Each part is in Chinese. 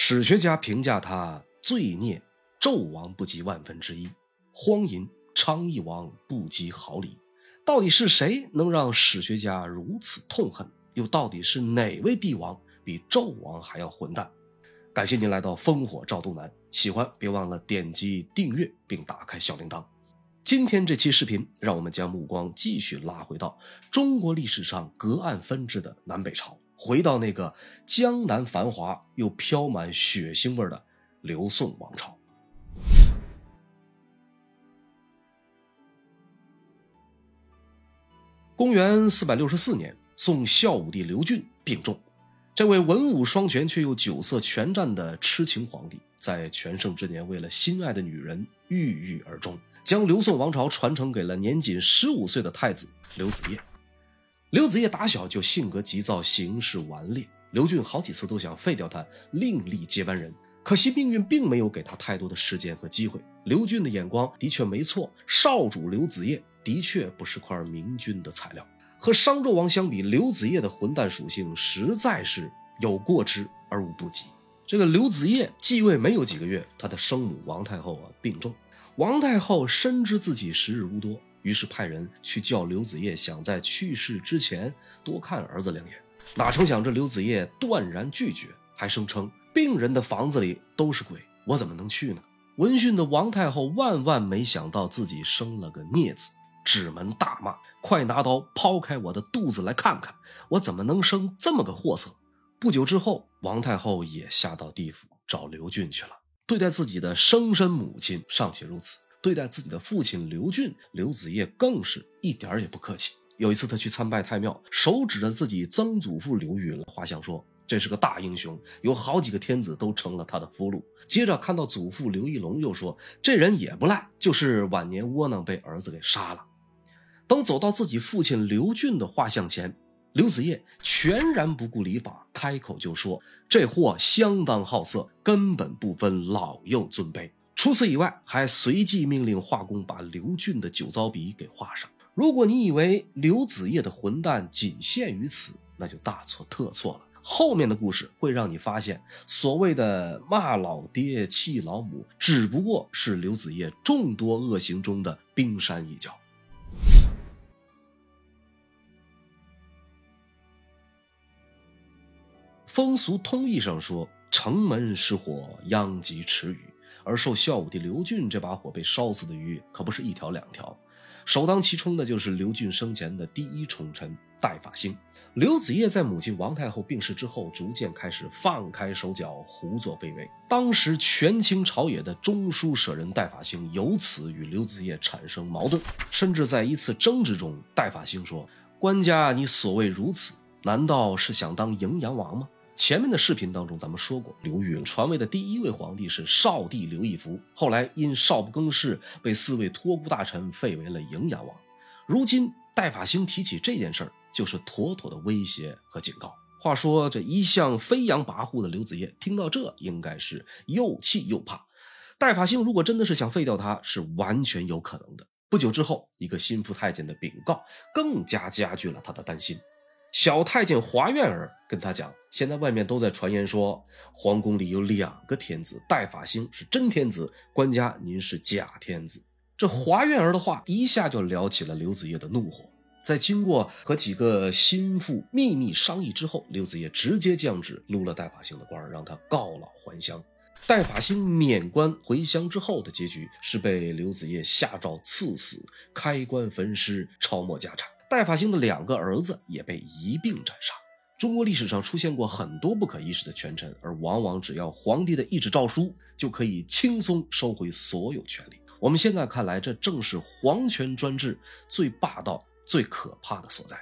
史学家评价他罪孽纣王不及万分之一，荒淫昌邑王不及毫厘。到底是谁能让史学家如此痛恨？又到底是哪位帝王比纣王还要混蛋？感谢您来到烽火赵东南，喜欢别忘了点击订阅并打开小铃铛。今天这期视频，让我们将目光继续拉回到中国历史上隔岸分治的南北朝，回到那个江南繁华又飘满血腥味的刘宋王朝。公元四百六十四年，宋孝武帝刘俊病重。这位文武双全却又酒色全占的痴情皇帝，在全盛之年，为了心爱的女人郁郁而终，将刘宋王朝传承给了年仅十五岁的太子刘子业。刘子业打小就性格急躁，行事顽劣。刘俊好几次都想废掉他，另立接班人，可惜命运并没有给他太多的时间和机会。刘俊的眼光的确没错，少主刘子业的确不是块明君的材料。和商纣王相比，刘子业的混蛋属性实在是有过之而无不及。这个刘子业继位没有几个月，他的生母王太后啊病重。王太后深知自己时日无多，于是派人去叫刘子业，想在去世之前多看儿子两眼。哪成想这刘子业断然拒绝，还声称病人的房子里都是鬼，我怎么能去呢？闻讯的王太后万万没想到自己生了个孽子。指门大骂：“快拿刀剖开我的肚子来看看，我怎么能生这么个货色？”不久之后，王太后也下到地府找刘俊去了。对待自己的生身母亲尚且如此，对待自己的父亲刘俊，刘子业更是一点儿也不客气。有一次，他去参拜太庙，手指着自己曾祖父刘裕画像说：“这是个大英雄，有好几个天子都成了他的俘虏。”接着看到祖父刘义隆，又说：“这人也不赖，就是晚年窝囊，被儿子给杀了。”等走到自己父亲刘俊的画像前，刘子业全然不顾礼法，开口就说：“这货相当好色，根本不分老幼尊卑。”除此以外，还随即命令画工把刘俊的酒糟笔给画上。如果你以为刘子业的混蛋仅限于此，那就大错特错了。后面的故事会让你发现，所谓的骂老爹、气老母，只不过是刘子业众多恶行中的冰山一角。风俗通义上说，城门失火，殃及池鱼。而受孝武帝刘俊这把火被烧死的鱼，可不是一条两条。首当其冲的就是刘俊生前的第一宠臣戴法兴。刘子业在母亲王太后病逝之后，逐渐开始放开手脚，胡作非为。当时权倾朝野的中书舍人戴法兴，由此与刘子业产生矛盾，甚至在一次争执中，戴法兴说：“官家，你所谓如此，难道是想当荥阳王吗？”前面的视频当中，咱们说过，刘裕传位的第一位皇帝是少帝刘义福，后来因少不更事，被四位托孤大臣废为了营阳王。如今戴法兴提起这件事儿，就是妥妥的威胁和警告。话说这一向飞扬跋扈的刘子业，听到这应该是又气又怕。戴法兴如果真的是想废掉他，是完全有可能的。不久之后，一个心腹太监的禀告，更加加剧了他的担心。小太监华苑儿跟他讲，现在外面都在传言说，皇宫里有两个天子，戴法兴是真天子，官家您是假天子。这华苑儿的话一下就撩起了刘子业的怒火。在经过和几个心腹秘密商议之后，刘子业直接降旨撸了戴法兴的官，让他告老还乡。戴法兴免官回乡之后的结局是被刘子业下诏赐死，开棺焚尸，抄没家产。戴法兴的两个儿子也被一并斩杀。中国历史上出现过很多不可一世的权臣，而往往只要皇帝的一纸诏书，就可以轻松收回所有权利。我们现在看来，这正是皇权专制最霸道、最可怕的所在。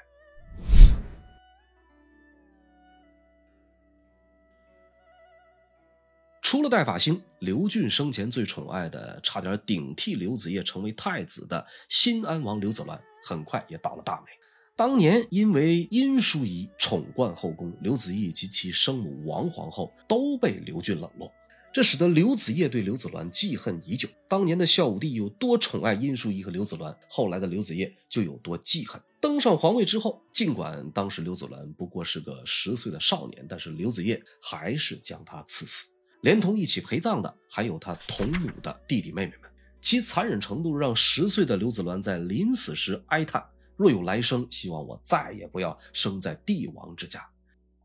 除了戴法兴，刘俊生前最宠爱的、差点顶替刘子业成为太子的新安王刘子鸾，很快也倒了大霉。当年因为殷淑仪宠冠后宫，刘子义及其生母王皇后都被刘俊冷落，这使得刘子业对刘子鸾记恨已久。当年的孝武帝有多宠爱殷淑仪和刘子鸾，后来的刘子业就有多记恨。登上皇位之后，尽管当时刘子鸾不过是个十岁的少年，但是刘子业还是将他赐死。连同一起陪葬的还有他同母的弟弟妹妹们。其残忍程度让十岁的刘子鸾在临死时哀叹：“若有来生，希望我再也不要生在帝王之家。”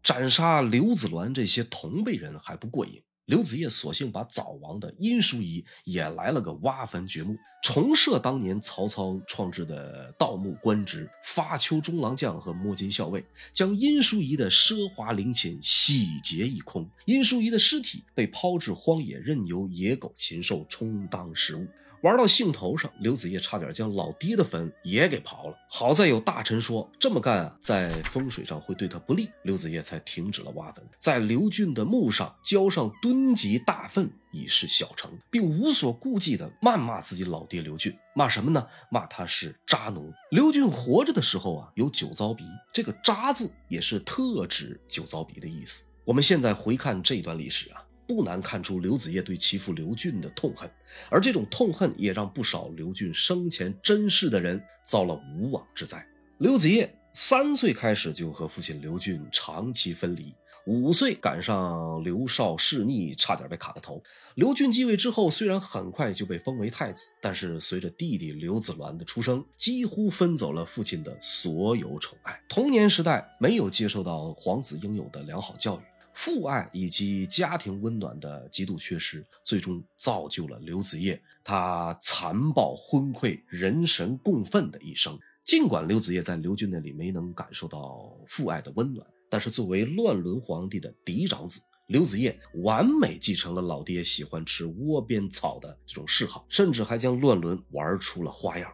斩杀刘子鸾这些同辈人还不过瘾。刘子业索性把早亡的殷淑仪也来了个挖坟掘墓，重设当年曹操创制的盗墓官职——发丘中郎将和摸金校尉，将殷淑仪的奢华陵寝洗劫一空。殷淑仪的尸体被抛至荒野，任由野狗禽兽充当食物。玩到兴头上，刘子业差点将老爹的坟也给刨了。好在有大臣说这么干啊，在风水上会对他不利，刘子业才停止了挖坟，在刘俊的墓上浇上吨级大粪，以示小成，并无所顾忌地谩骂自己老爹刘俊。骂什么呢？骂他是渣奴。刘俊活着的时候啊，有酒糟鼻，这个渣字也是特指酒糟鼻的意思。我们现在回看这段历史啊。不难看出刘子业对其父刘俊的痛恨，而这种痛恨也让不少刘俊生前珍视的人遭了无妄之灾。刘子业三岁开始就和父亲刘俊长期分离，五岁赶上刘少弑逆，差点被砍了头。刘俊继位之后，虽然很快就被封为太子，但是随着弟弟刘子鸾的出生，几乎分走了父亲的所有宠爱。童年时代没有接受到皇子应有的良好教育。父爱以及家庭温暖的极度缺失，最终造就了刘子业他残暴昏聩、人神共愤的一生。尽管刘子业在刘俊那里没能感受到父爱的温暖，但是作为乱伦皇帝的嫡长子，刘子业完美继承了老爹喜欢吃窝边草的这种嗜好，甚至还将乱伦玩出了花样。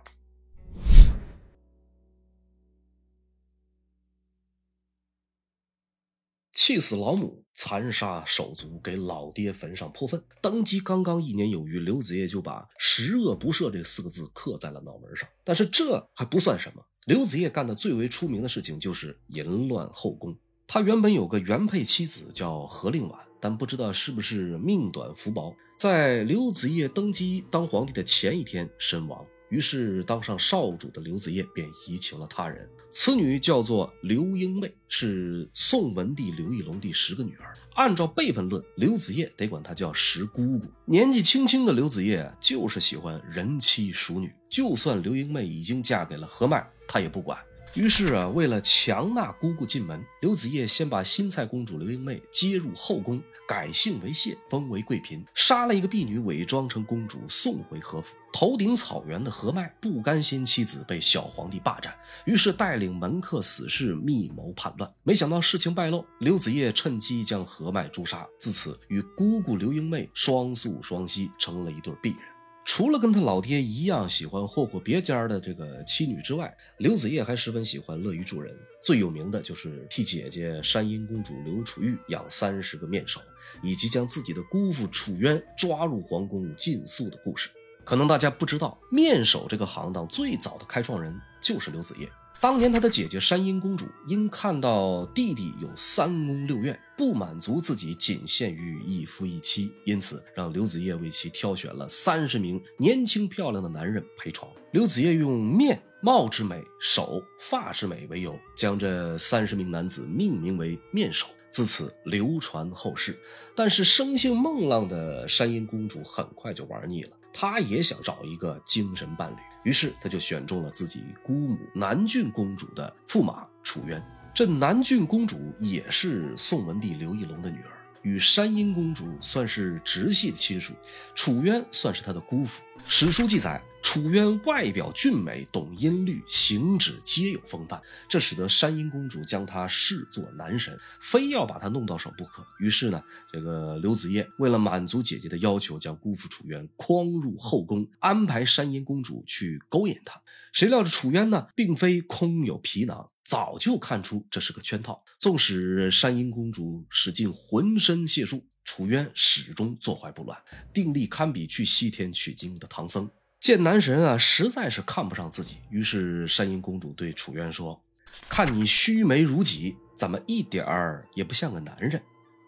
气死老母，残杀手足，给老爹坟上泼粪。登基刚刚一年有余，刘子业就把“十恶不赦”这四个字刻在了脑门上。但是这还不算什么，刘子业干的最为出名的事情就是淫乱后宫。他原本有个原配妻子叫何令婉，但不知道是不是命短福薄，在刘子业登基当皇帝的前一天身亡。于是，当上少主的刘子业便移情了他人。此女叫做刘英妹，是宋文帝刘义隆第十个女儿。按照辈分论，刘子业得管她叫十姑姑。年纪轻轻的刘子业就是喜欢人妻淑女，就算刘英妹已经嫁给了何迈，他也不管。于是啊，为了强纳姑姑进门，刘子业先把新蔡公主刘英妹接入后宫，改姓为谢，封为贵嫔，杀了一个婢女，伪装成公主送回何府。头顶草原的何迈不甘心妻子被小皇帝霸占，于是带领门客死士密谋叛乱。没想到事情败露，刘子业趁机将何迈诛杀，自此与姑姑刘英妹双宿双栖，成了一对璧人。除了跟他老爹一样喜欢霍霍别家的这个妻女之外，刘子业还十分喜欢乐于助人。最有名的就是替姐姐山阴公主刘楚玉养三十个面首，以及将自己的姑父楚渊抓入皇宫禁宿的故事。可能大家不知道，面首这个行当最早的开创人就是刘子业。当年他的姐姐山阴公主因看到弟弟有三宫六院，不满足自己仅限于一夫一妻，因此让刘子业为其挑选了三十名年轻漂亮的男人陪床。刘子业用面貌之美、手发之美为由，将这三十名男子命名为面首，自此流传后世。但是生性孟浪的山阴公主很快就玩腻了。他也想找一个精神伴侣，于是他就选中了自己姑母南郡公主的驸马楚渊。这南郡公主也是宋文帝刘义隆的女儿，与山阴公主算是直系的亲属。楚渊算是他的姑父。史书记载。楚渊外表俊美，懂音律，行止皆有风范，这使得山阴公主将他视作男神，非要把他弄到手不可。于是呢，这个刘子业为了满足姐姐的要求，将姑父楚渊诓入后宫，安排山阴公主去勾引他。谁料这楚渊呢，并非空有皮囊，早就看出这是个圈套。纵使山阴公主使尽浑身解数，楚渊始终坐怀不乱，定力堪比去西天取经的唐僧。见男神啊，实在是看不上自己，于是山阴公主对楚渊说：“看你须眉如戟，怎么一点儿也不像个男人？”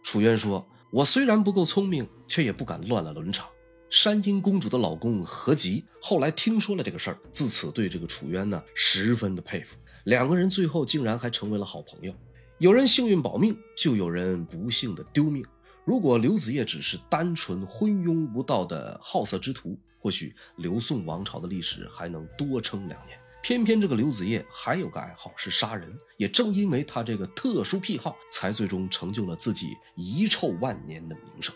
楚渊说：“我虽然不够聪明，却也不敢乱了伦常。”山阴公主的老公何吉后来听说了这个事儿，自此对这个楚渊呢十分的佩服，两个人最后竟然还成为了好朋友。有人幸运保命，就有人不幸的丢命。如果刘子业只是单纯昏庸无道的好色之徒，或许刘宋王朝的历史还能多撑两年。偏偏这个刘子业还有个爱好是杀人，也正因为他这个特殊癖好，才最终成就了自己遗臭万年的名声。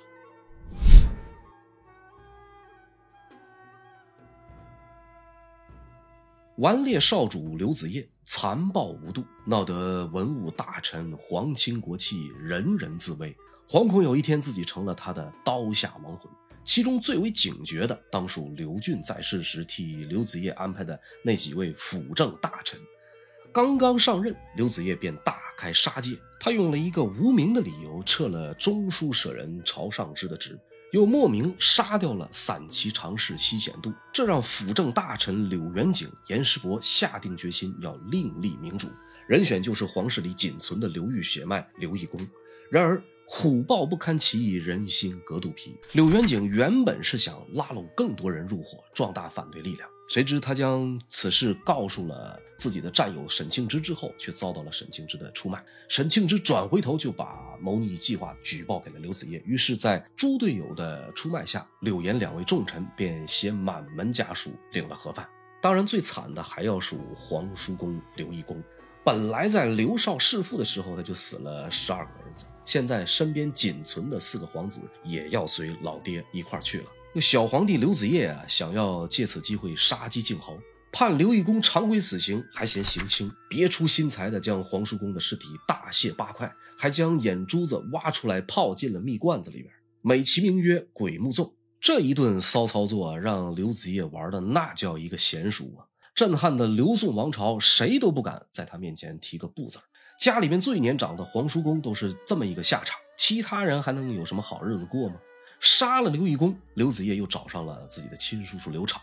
顽劣少主刘子业残暴无度，闹得文武大臣、皇亲国戚人人自危，惶恐有一天自己成了他的刀下亡魂。其中最为警觉的，当属刘俊在世时替刘子业安排的那几位辅政大臣。刚刚上任，刘子业便大开杀戒。他用了一个无名的理由撤了中书舍人朝尚之的职，又莫名杀掉了散骑常侍西显度，这让辅政大臣柳元景、严师伯下定决心要另立明主，人选就是皇室里仅存的刘裕血脉刘义恭。然而。虎豹不堪其意人心隔肚皮。柳元景原本是想拉拢更多人入伙，壮大反对力量，谁知他将此事告诉了自己的战友沈庆之之后，却遭到了沈庆之的出卖。沈庆之转回头就把谋逆计划举报给了刘子业。于是，在猪队友的出卖下，柳岩两位重臣便携满门家属领了盒饭。当然，最惨的还要数皇叔公刘义恭。本来在刘少弑父的时候，他就死了十二个儿子。现在身边仅存的四个皇子也要随老爹一块去了。那小皇帝刘子业啊，想要借此机会杀鸡儆猴，判刘义恭常规死刑，还嫌刑轻，别出心裁的将皇叔公的尸体大卸八块，还将眼珠子挖出来泡进了蜜罐子里边，美其名曰鬼目粽。这一顿骚操作让刘子业玩的那叫一个娴熟啊，震撼的刘宋王朝谁都不敢在他面前提个不字儿。家里面最年长的皇叔公都是这么一个下场，其他人还能有什么好日子过吗？杀了刘义恭，刘子业又找上了自己的亲叔叔刘昶。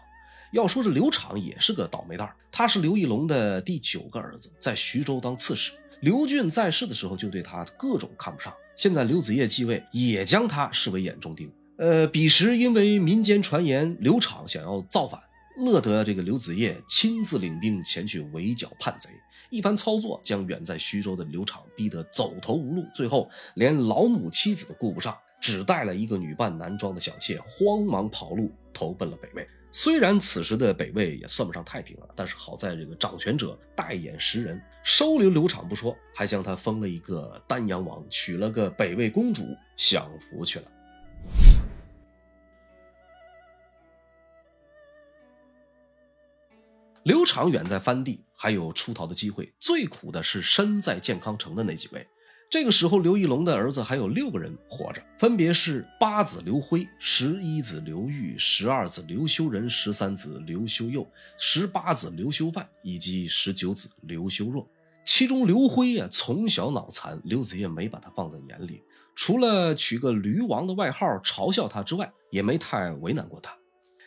要说这刘昶也是个倒霉蛋他是刘义隆的第九个儿子，在徐州当刺史。刘俊在世的时候就对他各种看不上，现在刘子业继位，也将他视为眼中钉。呃，彼时因为民间传言刘昶想要造反，乐得这个刘子业亲自领兵前去围剿叛贼。一番操作，将远在徐州的刘昶逼得走投无路，最后连老母妻子都顾不上，只带了一个女扮男装的小妾，慌忙跑路，投奔了北魏。虽然此时的北魏也算不上太平了，但是好在这个掌权者带眼识人，收留刘昶不说，还将他封了一个丹阳王，娶了个北魏公主，享福去了。刘昶远在藩地，还有出逃的机会。最苦的是身在建康城的那几位。这个时候，刘义隆的儿子还有六个人活着，分别是八子刘辉、十一子刘裕、十二子刘修仁、十三子刘修佑、十八子刘修范以及十九子刘修若。其中刘辉呀，从小脑残，刘子业没把他放在眼里，除了取个驴王的外号嘲笑他之外，也没太为难过他。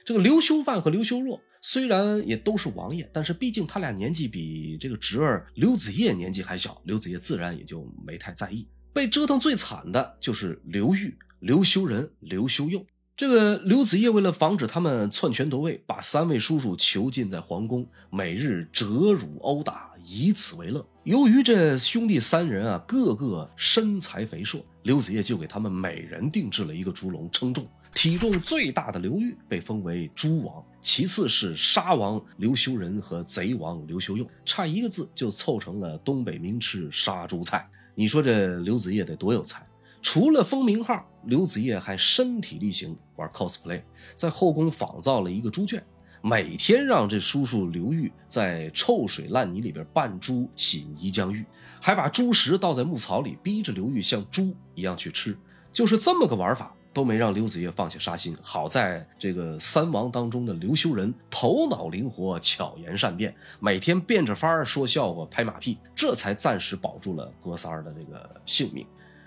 这个刘修范和刘修若。虽然也都是王爷，但是毕竟他俩年纪比这个侄儿刘子业年纪还小，刘子业自然也就没太在意。被折腾最惨的就是刘裕、刘修仁、刘修佑。这个刘子业为了防止他们篡权夺位，把三位叔叔囚禁在皇宫，每日折辱殴打，以此为乐。由于这兄弟三人啊，个个身材肥硕，刘子业就给他们每人定制了一个猪笼称重。体重最大的刘裕被封为猪王，其次是杀王刘修仁和贼王刘修佑，差一个字就凑成了东北名吃杀猪菜。你说这刘子业得多有才？除了封名号，刘子业还身体力行玩 cosplay，在后宫仿造了一个猪圈，每天让这叔叔刘裕在臭水烂泥里边扮猪洗泥浆浴，还把猪食倒在牧草里，逼着刘裕像猪一样去吃，就是这么个玩法。都没让刘子业放下杀心。好在这个三王当中的刘修仁头脑灵活、巧言善辩，每天变着法儿说笑话、拍马屁，这才暂时保住了哥仨儿的这个性命。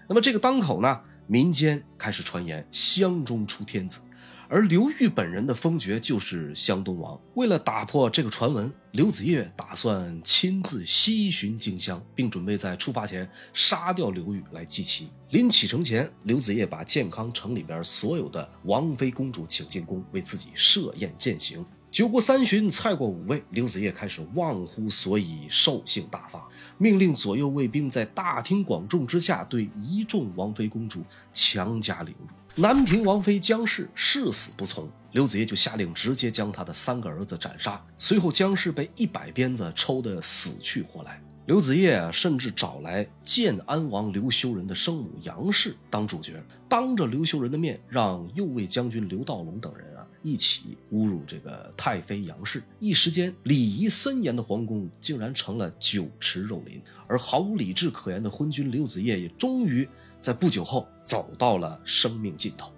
那么这个当口呢，民间开始传言相中出天子。而刘裕本人的封爵就是湘东王。为了打破这个传闻，刘子业打算亲自西巡荆襄，并准备在出发前杀掉刘裕来祭旗。临启程前，刘子业把健康城里边所有的王妃公主请进宫，为自己设宴饯行。酒过三巡，菜过五味，刘子业开始忘乎所以，兽性大发，命令左右卫兵在大庭广众之下对一众王妃公主强加凌辱。南平王妃姜氏誓死不从，刘子业就下令直接将他的三个儿子斩杀。随后，姜氏被一百鞭子抽得死去活来。刘子业甚至找来建安王刘修仁的生母杨氏当主角，当着刘修仁的面，让右卫将军刘道隆等人一起侮辱这个太妃杨氏。一时间，礼仪森严的皇宫竟然成了酒池肉林，而毫无理智可言的昏君刘子业也终于。在不久后，走到了生命尽头。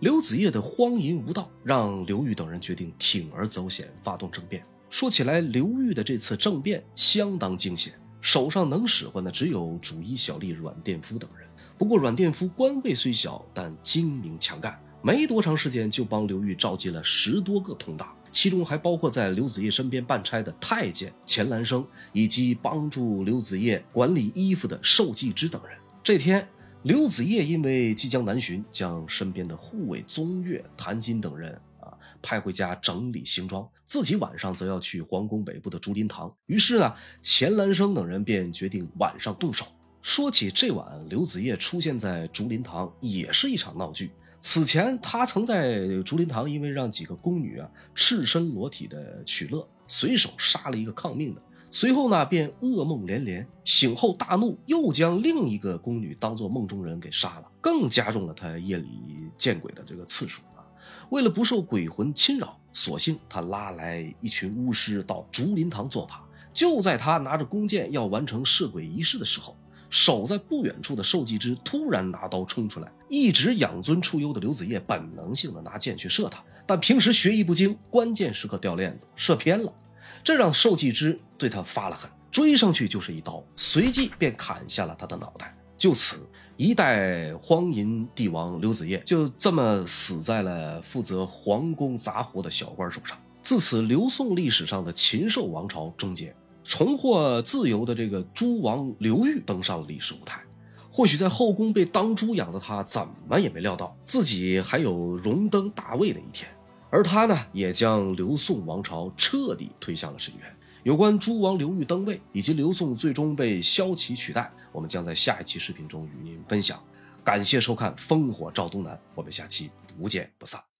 刘子业的荒淫无道，让刘裕等人决定铤而走险，发动政变。说起来，刘裕的这次政变相当惊险，手上能使唤的只有主医小吏阮殿夫等人。不过，阮殿夫官位虽小，但精明强干，没多长时间就帮刘裕召集了十多个同党。其中还包括在刘子业身边办差的太监钱兰生，以及帮助刘子业管理衣服的寿季之等人。这天，刘子业因为即将南巡，将身边的护卫宗岳、谭金等人派回家整理行装，自己晚上则要去皇宫北部的竹林堂。于是呢，钱兰生等人便决定晚上动手。说起这晚刘子业出现在竹林堂，也是一场闹剧。此前，他曾在竹林堂因为让几个宫女啊赤身裸体的取乐，随手杀了一个抗命的。随后呢，便噩梦连连，醒后大怒，又将另一个宫女当做梦中人给杀了，更加重了他夜里见鬼的这个次数。为了不受鬼魂侵扰，索性他拉来一群巫师到竹林堂做法。就在他拿着弓箭要完成摄鬼仪式的时候。守在不远处的寿季之突然拿刀冲出来，一直养尊处优的刘子业本能性的拿箭去射他，但平时学艺不精，关键时刻掉链子，射偏了，这让寿季之对他发了狠，追上去就是一刀，随即便砍下了他的脑袋。就此，一代荒淫帝王刘子业就这么死在了负责皇宫杂活的小官手上。自此，刘宋历史上的禽兽王朝终结。重获自由的这个诸王刘裕登上了历史舞台。或许在后宫被当猪养的他，怎么也没料到自己还有荣登大位的一天。而他呢，也将刘宋王朝彻底推向了深渊。有关诸王刘裕登位以及刘宋最终被萧齐取代，我们将在下一期视频中与您分享。感谢收看《烽火照东南》，我们下期不见不散。